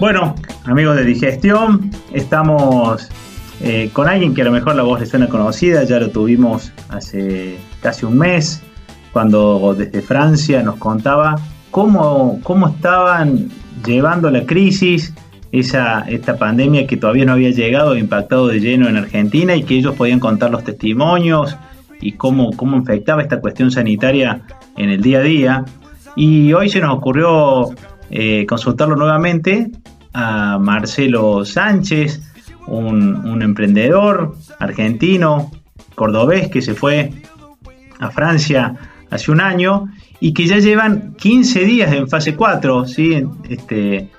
Bueno, amigos de Digestión, estamos eh, con alguien que a lo mejor la voz le suena conocida, ya lo tuvimos hace casi un mes, cuando desde Francia nos contaba cómo, cómo estaban llevando la crisis, esa, esta pandemia que todavía no había llegado, impactado de lleno en Argentina y que ellos podían contar los testimonios y cómo, cómo infectaba esta cuestión sanitaria en el día a día. Y hoy se nos ocurrió eh, consultarlo nuevamente a Marcelo Sánchez, un, emprendedor argentino, cordobés, que se fue a Francia hace un año y que ya llevan 15 días en fase 4, ¿sí? Este,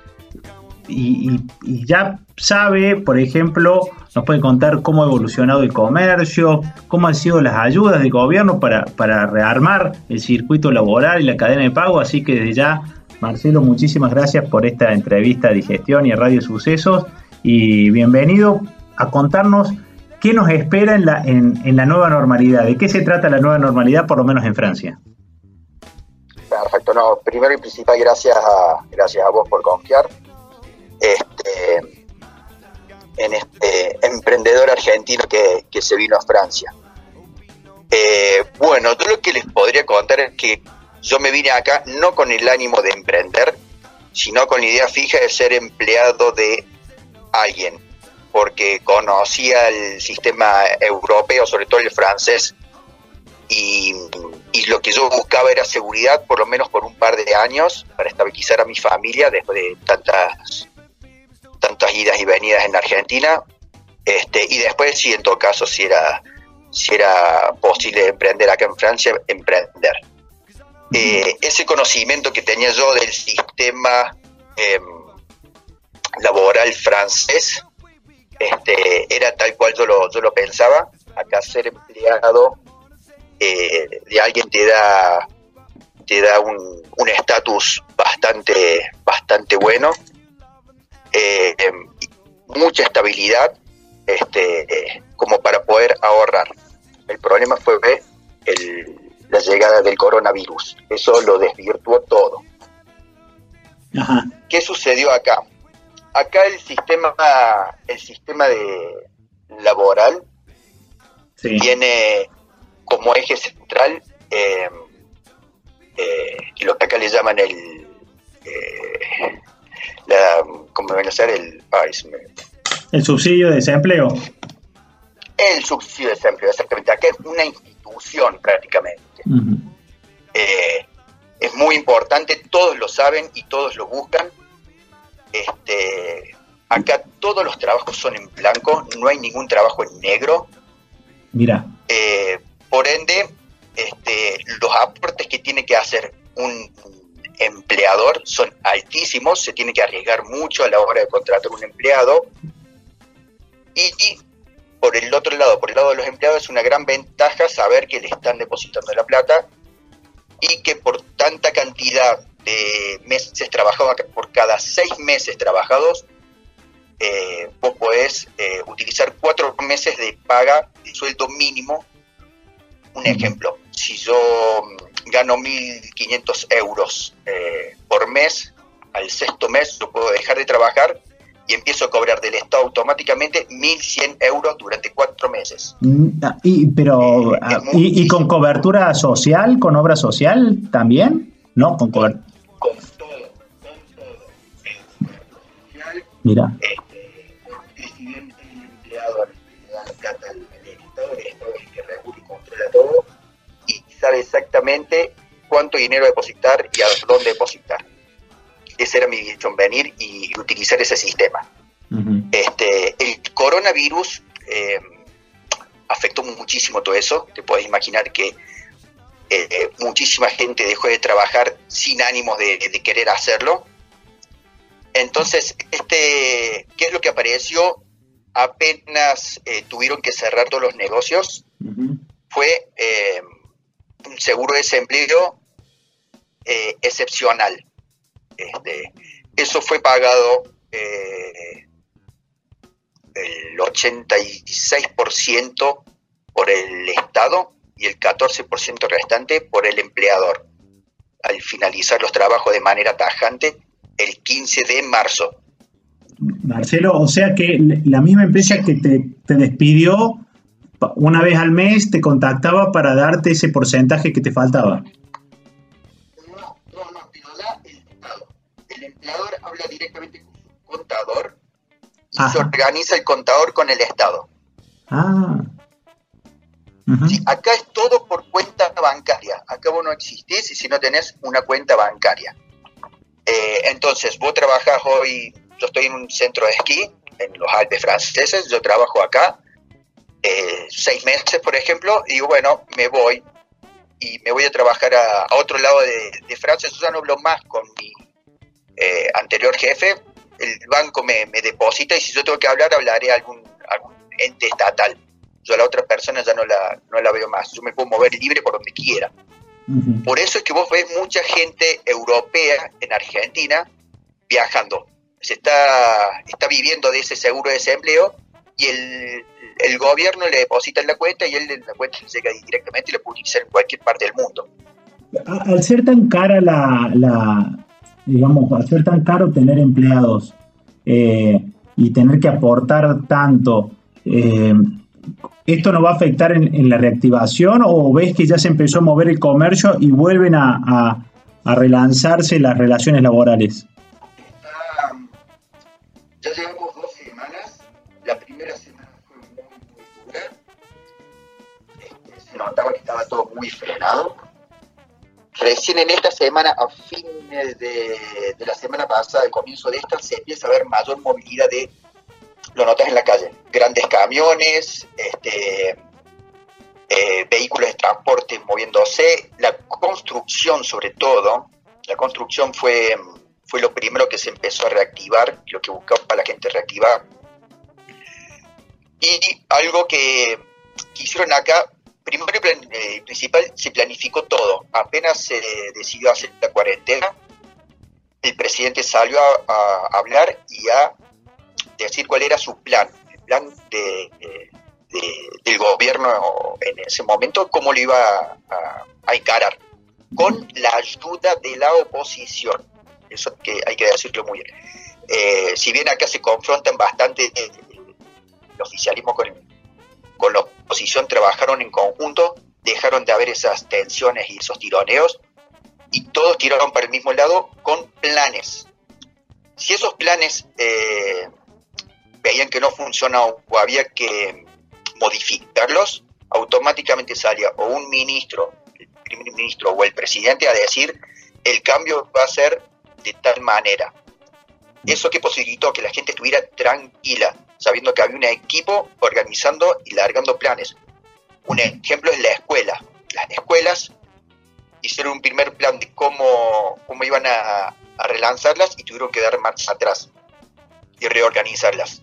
y, ya sabe, por ejemplo, nos puede contar cómo ha evolucionado el comercio, cómo han sido las ayudas del gobierno para, para rearmar el circuito laboral y la cadena de pago, así que desde ya Marcelo, muchísimas gracias por esta entrevista de digestión y Radio Sucesos y bienvenido a contarnos qué nos espera en la, en, la nueva normalidad, de qué se trata la nueva normalidad, por lo menos en Francia. Perfecto, no, primero y principal gracias a, gracias a vos por confiar este, en este emprendedor argentino que, se vino a Francia. Eh, bueno, yo lo que les podría contar es que yo me vine acá no con el ánimo de emprender, sino con la idea fija de ser empleado de alguien, porque conocía el sistema europeo, sobre todo el francés, y, lo que yo buscaba era seguridad, por lo menos por un par de años, para estabilizar a mi familia después de tantas, tantas idas y venidas en Argentina, este, y después, si en todo caso, si era, si era posible emprender acá en Francia, emprender. Eh, ese conocimiento que tenía yo del sistema em, laboral francés este, era tal cual yo lo, yo lo pensaba. Acá ser empleado eh, de alguien te da, te da un estatus bastante, bastante bueno, eh, em, mucha estabilidad este, como para poder ahorrar. El problema fue el, la llegada del coronavirus. Eso lo desvirtuó todo. ¿Qué sucedió acá? Acá el sistema, el sistema de laboral tiene como eje central em, eh, lo que acá le llaman el eh, la, ¿cómo a ser? El, el subsidio de desempleo. El subsidio de desempleo, exactamente. Acá es una institución prácticamente. Eh, es muy importante, todos lo saben y todos lo buscan. Este, acá todos los trabajos son en blanco, no hay ningún trabajo en negro. Mira. Eh, por ende, este, los aportes que tiene que hacer un empleador son altísimos, se tiene que arriesgar mucho a la hora de contratar un empleado. y por el otro lado, por el lado de los empleados, es una gran ventaja saber que le están depositando la plata y que por tanta cantidad de meses trabajados, por cada seis meses trabajados, eh, vos podés eh, utilizar cuatro meses de paga de sueldo mínimo. Un ejemplo, si yo mm, gano 1.500 euros eh, por mes, al sexto mes yo puedo dejar de trabajar y empiezo a cobrar del Estado automáticamente 1.100 euros durante cuatro meses. Mm, ah, y, pero, eh, ah, y, con cobertura social, con obra social también? ¿No? Con cobertura. Con, todo, con todo. Mira. Este, porque si bien el empleado le da plata al Estado, el Estado es el que regula y controla todo y sabe exactamente cuánto dinero depositar y a dónde depositar ese era mi visión, venir y utilizar ese sistema. este, el coronavirus eh, afectó muchísimo todo eso. Te puedes imaginar que eh, muchísima gente dejó de trabajar sin ánimos de, querer hacerlo. Entonces, este, ¿qué es lo que apareció? Apenas eh, tuvieron que cerrar todos los negocios. Fue un seguro de desempleo excepcional este, eso fue pagado eh, el 86% por el Estado y el 14% restante por el empleador. Al finalizar los trabajos de manera tajante el 15 de marzo. Marcelo, o sea que la misma empresa que te, despidió, una vez al mes te contactaba para darte ese porcentaje que te faltaba. Habla directamente con su contador y se organiza el contador con el Estado. Ah. acá es todo por cuenta bancaria. Acá vos no existís si no tenés una cuenta bancaria. Eh, entonces, vos trabajás hoy, yo estoy en un centro de esquí en los Alpes franceses, yo trabajo acá eh, seis meses, por ejemplo, y bueno, me voy y me voy a trabajar a, otro lado de, Francia, yo ya no hablo más con mi eh, anterior jefe, el banco me, deposita y si yo tengo que hablar, hablaré a algún, ente estatal. Yo a la otra persona ya no la, no la veo más, yo me puedo mover libre por donde quiera. Por eso es que vos ves mucha gente europea en Argentina viajando. Se está, está viviendo de ese seguro de desempleo y el, el gobierno le deposita en la cuenta y él en la cuenta le llega directamente y le puede utilizar en cualquier parte del mundo. Al ser tan cara la, la digamos, al ser tan caro tener empleados eh, y tener que aportar tanto, eh, ¿Esto no va a afectar en, la reactivación o ves que ya se empezó a mover el comercio y vuelven a, relanzarse las relaciones laborales? ya llevamos dos semanas. La primera semana fue muy, muy dura. Este, se notaba que estaba todo muy frenado. Recién en esta semana, a fines de, de la semana pasada, al comienzo de esta, se empieza a ver mayor movilidad de lo notas en la calle. Grandes camiones, este, eh, vehículos de transporte moviéndose, la construcción sobre todo, la construcción fue, fue lo primero que se empezó a reactivar, lo que buscaba la gente reactivar. Y algo que, hicieron acá, primero y eh, principal, se planificó todo. Apenas se decidió hacer la cuarentena, el presidente salió a hablar y a decir cuál era su plan, el plan de, del gobierno en ese momento, cómo lo iba a, encarar, con la ayuda de la oposición. Eso que hay que decirlo muy bien. Eh, si bien acá se confrontan bastante el, oficialismo con, con la oposición, trabajaron en conjunto, dejaron de haber esas tensiones y esos tironeos, y todos tiraron para el mismo lado con planes. Si esos planes eh, veían que no funcionaba o había que modificarlos, automáticamente salía o un ministro, el primer ministro o el presidente a decir el cambio va a ser de tal manera. Eso que posibilitó que la gente estuviera tranquila, sabiendo que había un equipo organizando y largando planes. Un ejemplo es la escuela. Las escuelas hicieron un primer plan de cómo, cómo iban a, a relanzarlas y tuvieron que dar marcha atrás y reorganizarlas.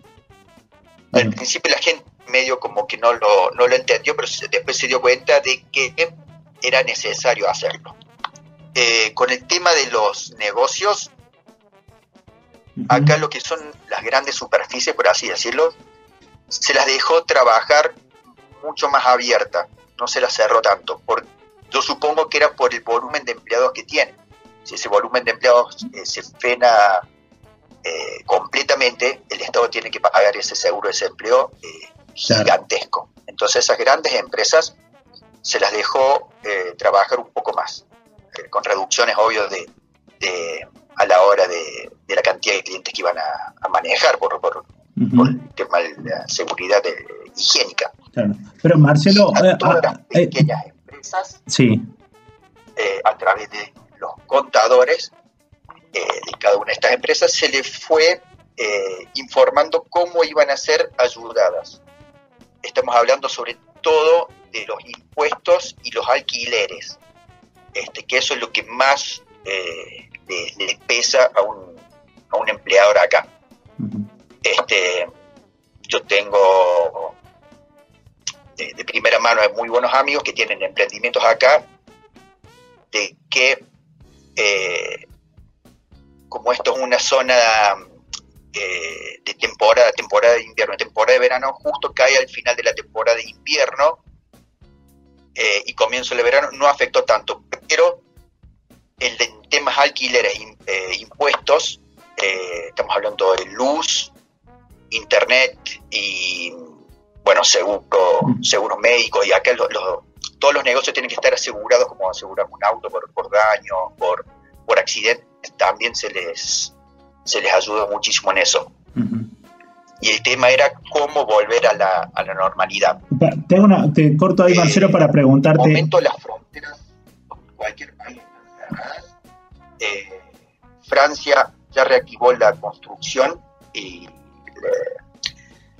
Al principio la gente medio como que no lo, no lo entendió, pero después se dio cuenta de que era necesario hacerlo. Eh, con el tema de los negocios, acá lo que son las grandes superficies, por así decirlo, se las dejó trabajar mucho más abierta, no se las cerró tanto. Por, yo supongo que era por el volumen de empleados que tiene. Si ese volumen de empleados eh, se frena eh, completamente, el Estado tiene que pagar ese seguro de desempleo eh, gigantesco. Entonces esas grandes empresas se las dejó trabajar un poco más, con reducciones obvio de, a la hora de, la cantidad de clientes que iban a, manejar por, por, el tema de la seguridad higiénica. Pero Marcelo, todas las pequeñas empresas, sí. a través de los contadores, eh, de cada una de estas empresas, se le fue eh, informando cómo iban a ser ayudadas. Estamos hablando sobre todo de los impuestos y los alquileres, este, que eso es lo que más eh, le, pesa a un, a un empleador acá. este, yo tengo de, primera mano muy buenos amigos que tienen emprendimientos acá, de que como esto es una zona eh, de temporada, temporada de invierno, temporada de verano, justo cae al final de la temporada de invierno eh, y comienzo el verano, no afectó tanto, pero alquileres e impuestos eh, estamos hablando de luz, internet y, bueno, seguro, seguros médicos, y acá todos los negocios tienen que estar asegurados, como asegurar un auto por, por daño, por, por accidentes, también se les, se les ayuda muchísimo en eso. Y el tema era cómo volver a la, a la normalidad. Tengo una, te corto ahí, Marcelo, para preguntarte. En momento las fronteras, cualquier país eh, Francia ya reactivó la construcción y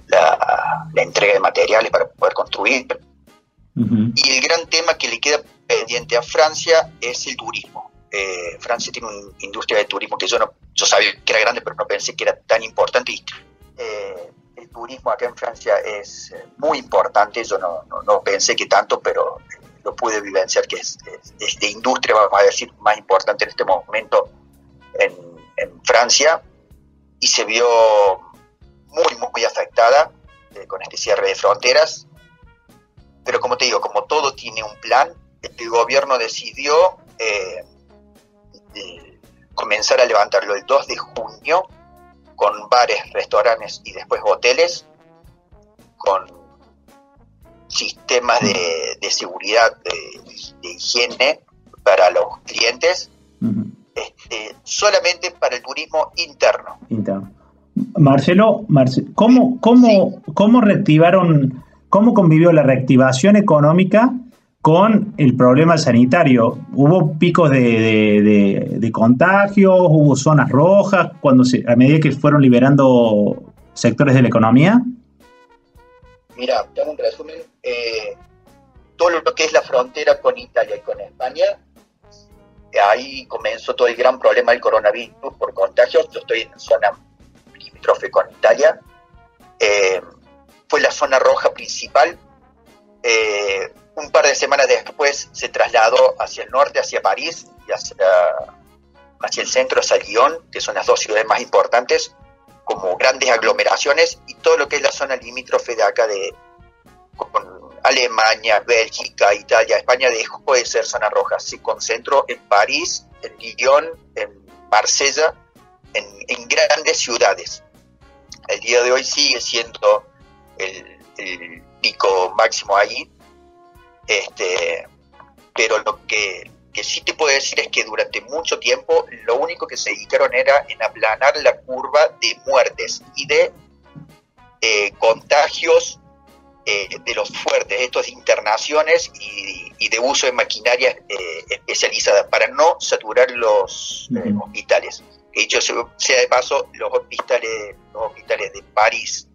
la, entrega de materiales para poder construir. Y el gran tema que le queda pendiente a Francia es el turismo. Eh, Francia tiene una industria de turismo que yo no yo sabía que era grande, pero no pensé que era tan importante. Eh, el turismo acá en Francia es eh, muy importante. Yo no, no, pensé que tanto, pero lo pude vivenciar que es, es, de industria, vamos a decir, más importante en este momento en, en Francia. Y se vio muy, muy afectada eh, con este cierre de fronteras. Pero como te digo, como todo tiene un plan, el gobierno decidió eh, comenzar a levantarlo el 2 de junio con bares, restaurantes y después hoteles, con sistemas de, seguridad, de, higiene para los clientes, este, solamente para el turismo interno. interno. Marcelo, ¿cómo, cómo, ¿cómo reactivaron, cómo convivió la reactivación económica con el problema sanitario? ¿Hubo picos de, contagios? ¿Hubo zonas rojas cuando a medida que fueron liberando sectores de la economía? Mira, tengo un resumen. Eh, todo lo que es la frontera con Italia y con España, ahí comenzó todo el gran problema del coronavirus por contagios. Yo estoy en zona limítrofe con Italia. Eh, fue la zona roja principal. Eh, un par de semanas después se trasladó hacia el norte, hacia París y hacia, hacia el centro, hacia Lyon, que son las dos ciudades más importantes, como grandes aglomeraciones, y todo lo que es la zona limítrofe de acá de Alemania, Bélgica, Italia, España, dejó de ser zona roja. Se concentró en París, en Lyon, en Marsella, en grandes ciudades el día de hoy sigue siendo el, pico máximo ahí. Este, pero lo que, sí te puedo decir es que durante mucho tiempo lo único que se dedicaron era en aplanar la curva de muertes y de eh, contagios eh, de los fuertes, estos de internaciones y, de uso de maquinaria eh, especializada para no saturar los hospitales. Dicho sea de paso, los hospitales, los hospitales de París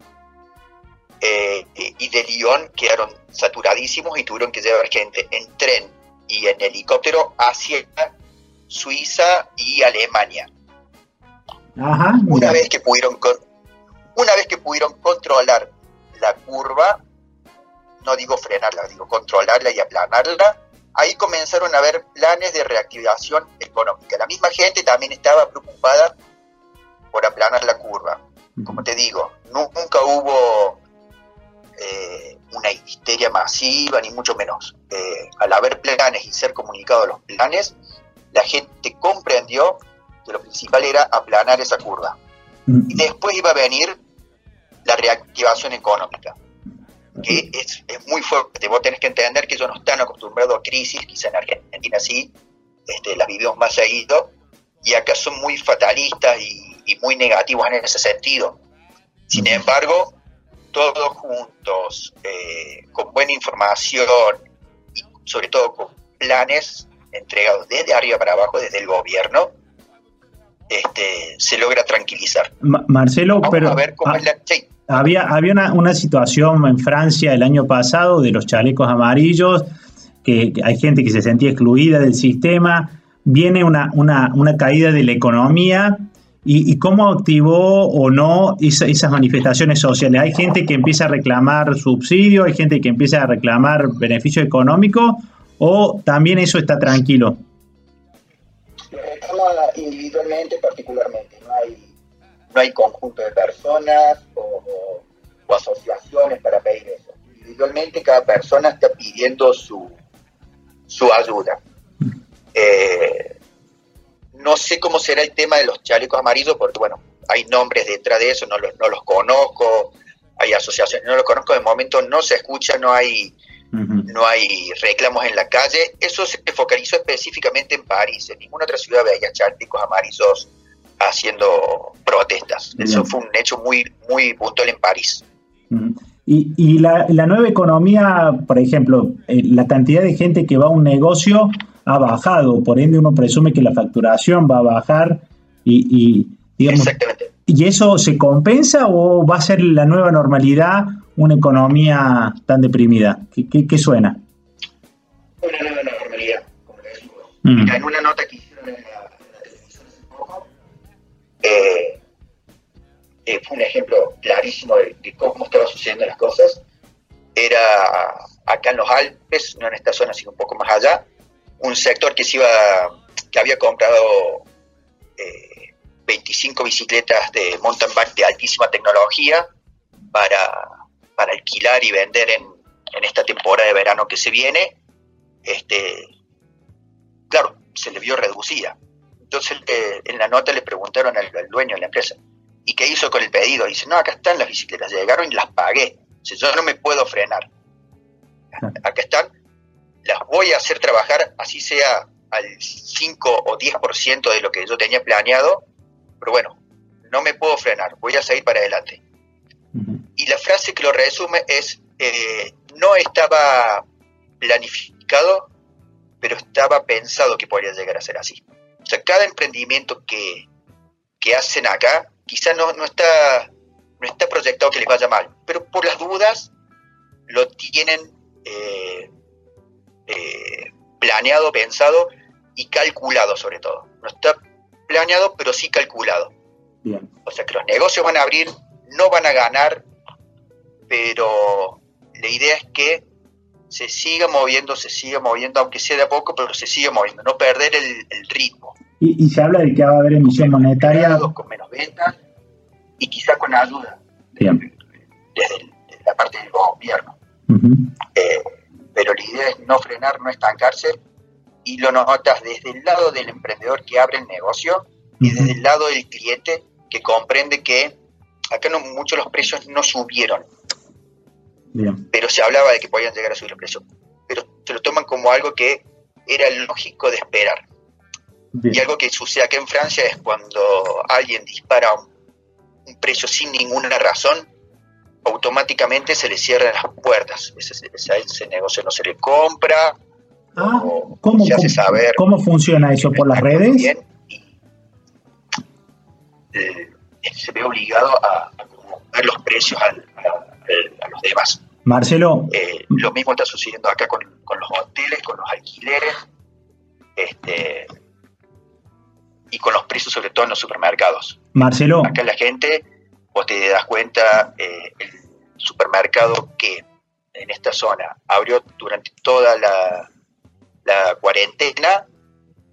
eh, y de Lyon quedaron saturadísimos y tuvieron que llevar gente en tren y en helicóptero hacia Suiza y Alemania. una vez que pudieron una vez que pudieron controlar la curva, no digo frenarla, digo controlarla y aplanarla, ahí comenzaron a haber planes de reactivación económica. La misma gente también estaba preocupada por aplanar la curva. Como te digo, nunca hubo eh, una histeria masiva, ni mucho menos. Eh, al haber planes y ser comunicados los planes, la gente comprendió que lo principal era aplanar esa curva. Y después iba a venir la reactivación económica que es, muy fuerte. Vos tenés que entender que ellos no están acostumbrados a crisis, quizá en Argentina sí, este, las vivimos más seguido, y acá son muy fatalistas y, muy negativos en ese sentido. Sin embargo, todos juntos, eh, con buena información y sobre todo con planes entregados desde arriba para abajo, desde el gobierno, este, se logra tranquilizar. Marcelo, pero... A ver cómo ah, es la... Había, había una, situación en Francia el año pasado de los chalecos amarillos, que, hay gente que se sentía excluida del sistema, viene una, una, caída de la economía y, cómo activó o no esas manifestaciones sociales. Hay gente que empieza a reclamar subsidio, hay gente que empieza a reclamar beneficio económico o también eso está tranquilo. Lo individualmente, particularmente, no hay conjunto de personas o, asociaciones para pedir eso. Individualmente cada persona está pidiendo su, su ayuda. Eh, No sé cómo será el tema de los chalecos amarillos, porque bueno, hay nombres detrás de eso, no los, no los conozco, hay asociaciones, no los conozco de momento, no se escucha, no hay, no hay reclamos en la calle. Eso se focalizó específicamente en París, en ninguna otra ciudad veía chalecos amarillos haciendo protestas. Eso fue un hecho muy, muy puntual en París. Y, y la, la, nueva economía, por ejemplo, eh, la cantidad de gente que va a un negocio ha bajado, por ende uno presume que la facturación va a bajar y, y Exactamente. ¿Y eso se compensa o va a ser la nueva normalidad una economía tan deprimida? ¿Qué, qué, suena? Una nueva normalidad, como le. Mm. Mira, en una nota que hicieron en la, eh, eh, fue un ejemplo clarísimo de, cómo estaban sucediendo las cosas. Era acá en los Alpes, no en esta zona, sino un poco más allá, un sector que se iba, que había comprado eh, 25 bicicletas de mountain bike de altísima tecnología para, para alquilar y vender en, en, esta temporada de verano que se viene. Este, claro, se le vio reducida. Entonces eh, en la nota le preguntaron al, al, dueño de la empresa, ¿y qué hizo con el pedido? dice, no, acá están las bicicletas, llegaron y las pagué. Dice, yo no me puedo frenar. Acá están, las voy a hacer trabajar, así sea al 5 o 10% de lo que yo tenía planeado, pero bueno, no me puedo frenar, voy a seguir para adelante. Uh -huh. Y la frase que lo resume es, eh, no estaba planificado, pero estaba pensado que podría llegar a ser así. O sea, cada emprendimiento que, que hacen acá, quizás no, no, está, no está proyectado que les vaya mal, pero por las dudas lo tienen eh, eh, planeado, pensado y calculado sobre todo. No está planeado, pero sí calculado. Bien. O sea que los negocios van a abrir, no van a ganar, pero la idea es que se siga moviendo, se siga moviendo, aunque sea de a poco, pero se siga moviendo, no perder el, el ritmo. Y, y, se habla de que va a haber emisión monetaria. Con menos ventas y quizá con ayuda Bien. Desde, la parte del gobierno. Uh -huh. eh, pero la idea es no frenar, no estancarse, y lo notas desde el lado del emprendedor que abre el negocio y desde el lado del cliente que comprende que acá no muchos los precios no subieron, Bien. pero se hablaba de que podían llegar a subir los precios, pero se lo toman como algo que era lógico de esperar. Bien. Y algo que sucede acá en Francia es cuando alguien dispara un, un precio sin ninguna razón, automáticamente se le cierran las puertas. Ese, ese, ese negocio no se le compra. Ah, ¿cómo, se hace saber ¿Cómo funciona eso? ¿Por las redes? Y, eh, se ve obligado a, a los precios al, a, a, los demás. Marcelo. Eh, lo mismo está sucediendo acá con, con, los hoteles, con los alquileres este, y con los precios, sobre todo en los supermercados. Marcelo. Acá la gente vos te das cuenta, eh, el supermercado que en esta zona abrió durante toda la, la cuarentena,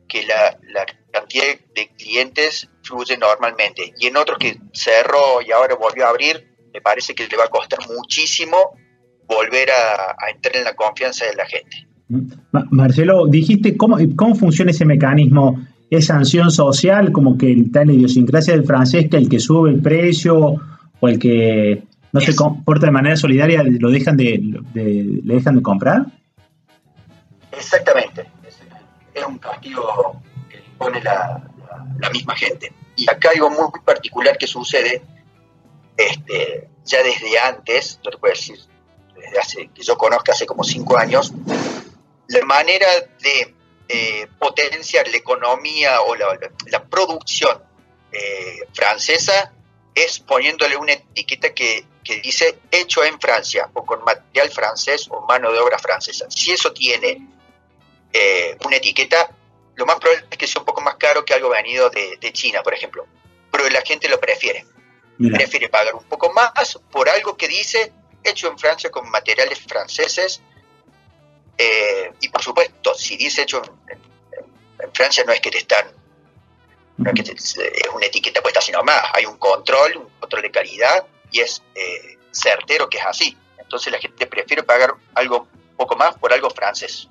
que la, la, cantidad de clientes fluye normalmente. Y en otros que cerró y ahora volvió a abrir, me parece que le va a costar muchísimo volver a, a entrar en la confianza de la gente. Marcelo, dijiste, ¿cómo, cómo funciona ese mecanismo? ¿Es sanción social, como que está en la idiosincrasia del francés, que el que sube el precio o el que no se comporta de manera solidaria lo dejan de, de, le dejan de comprar? Exactamente. Es, es un castigo que pone la, la, la, misma gente. Y acá algo muy, muy particular que sucede, este, ya desde antes, yo te puedo decir, desde hace, que yo conozco hace como cinco años, la manera de eh, potenciar la economía o la, la producción eh, francesa es poniéndole una etiqueta que, que, dice hecho en Francia o con material francés o mano de obra francesa. Si eso tiene eh, una etiqueta, lo más probable es que sea un poco más caro que algo venido de, de China, por ejemplo. Pero la gente lo prefiere. Mira. Prefiere pagar un poco más por algo que dice hecho en Francia con materiales franceses eh, y por supuesto, si dice hecho en, en, en, Francia, no es que te están, no es que te, es una etiqueta puesta, sino más, hay un control, un control de calidad y es eh, certero que es así. Entonces la gente prefiere pagar algo poco más por algo francés.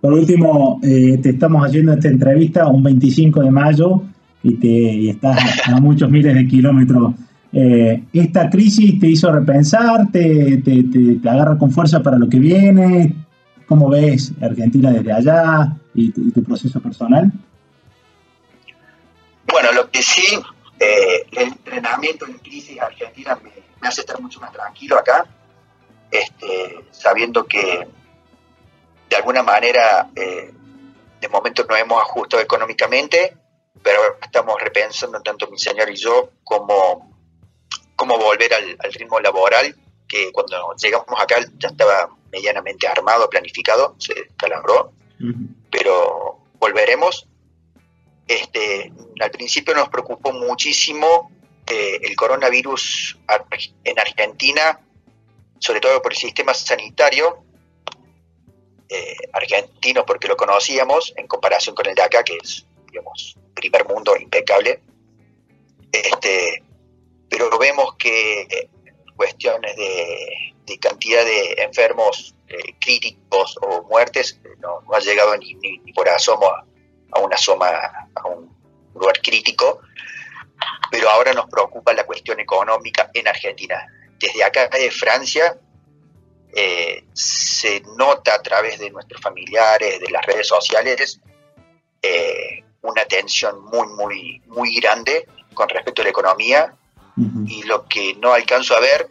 por último, eh, te estamos haciendo esta entrevista un 25 de mayo y, te, estás a, muchos miles de kilómetros. Eh, ¿Esta crisis te hizo repensar? Te, te, agarra con fuerza para lo que viene? ¿Cómo ves Argentina desde allá y tu, proceso personal? Bueno, lo que sí, eh, el entrenamiento en crisis argentina me, hace estar mucho más tranquilo acá, este, sabiendo que de alguna manera eh, de momento nos hemos ajustado económicamente, pero estamos repensando tanto mi señor y yo cómo, cómo volver al, ritmo laboral, que cuando llegamos acá ya estaba medianamente armado, planificado, se calabró, pero volveremos. Este, al principio nos preocupó muchísimo eh, el coronavirus en Argentina, sobre todo por el sistema sanitario, eh, argentino porque lo conocíamos en comparación con el de acá, que es, digamos, primer mundo impecable. Este, pero vemos que cuestiones de, cantidad de enfermos eh, críticos o muertes no, ha llegado ni, por asomo a, una soma, a un lugar crítico. Pero ahora nos preocupa la cuestión económica en Argentina. Desde acá de Francia eh, se nota a través de nuestros familiares, de las redes sociales, eh, una tensión muy, muy, muy grande con respecto a la economía y lo que no alcanzo a ver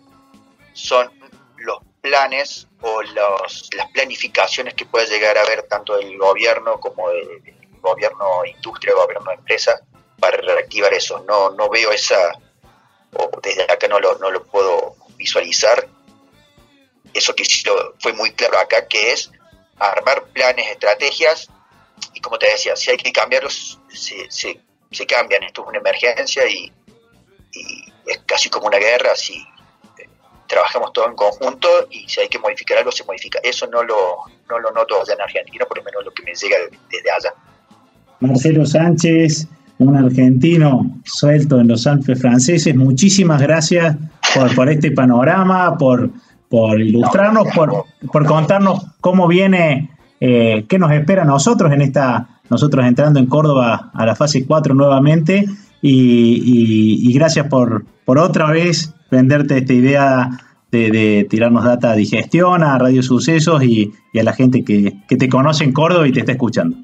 son planes o las planificaciones que puede llegar a ver tanto del gobierno como del gobierno industria, gobierno empresa, para reactivar eso. No, no veo esa, o desde acá no lo, no lo puedo visualizar, eso que sí fue muy claro acá, que es armar planes, estrategias, y como te decía, si hay que cambiarlos, se, se, cambian. Esto es una emergencia y, es casi como una guerra, si trabajamos todos en conjunto y si hay que modificar algo, se modifica. Eso no lo, no lo noto allá en Argentina, por lo menos lo que me llega desde allá. Marcelo Sánchez, un argentino suelto en los Alpes franceses, muchísimas gracias por, por este panorama, por por ilustrarnos, por, por contarnos cómo viene, eh, qué nos espera a nosotros en esta, nosotros entrando en Córdoba a la fase 4 nuevamente. Y, gracias por, por otra vez venderte esta idea de, tirarnos data de digestión a Radio Sucesos y, a la gente que, que te conoce en Córdoba y te está escuchando.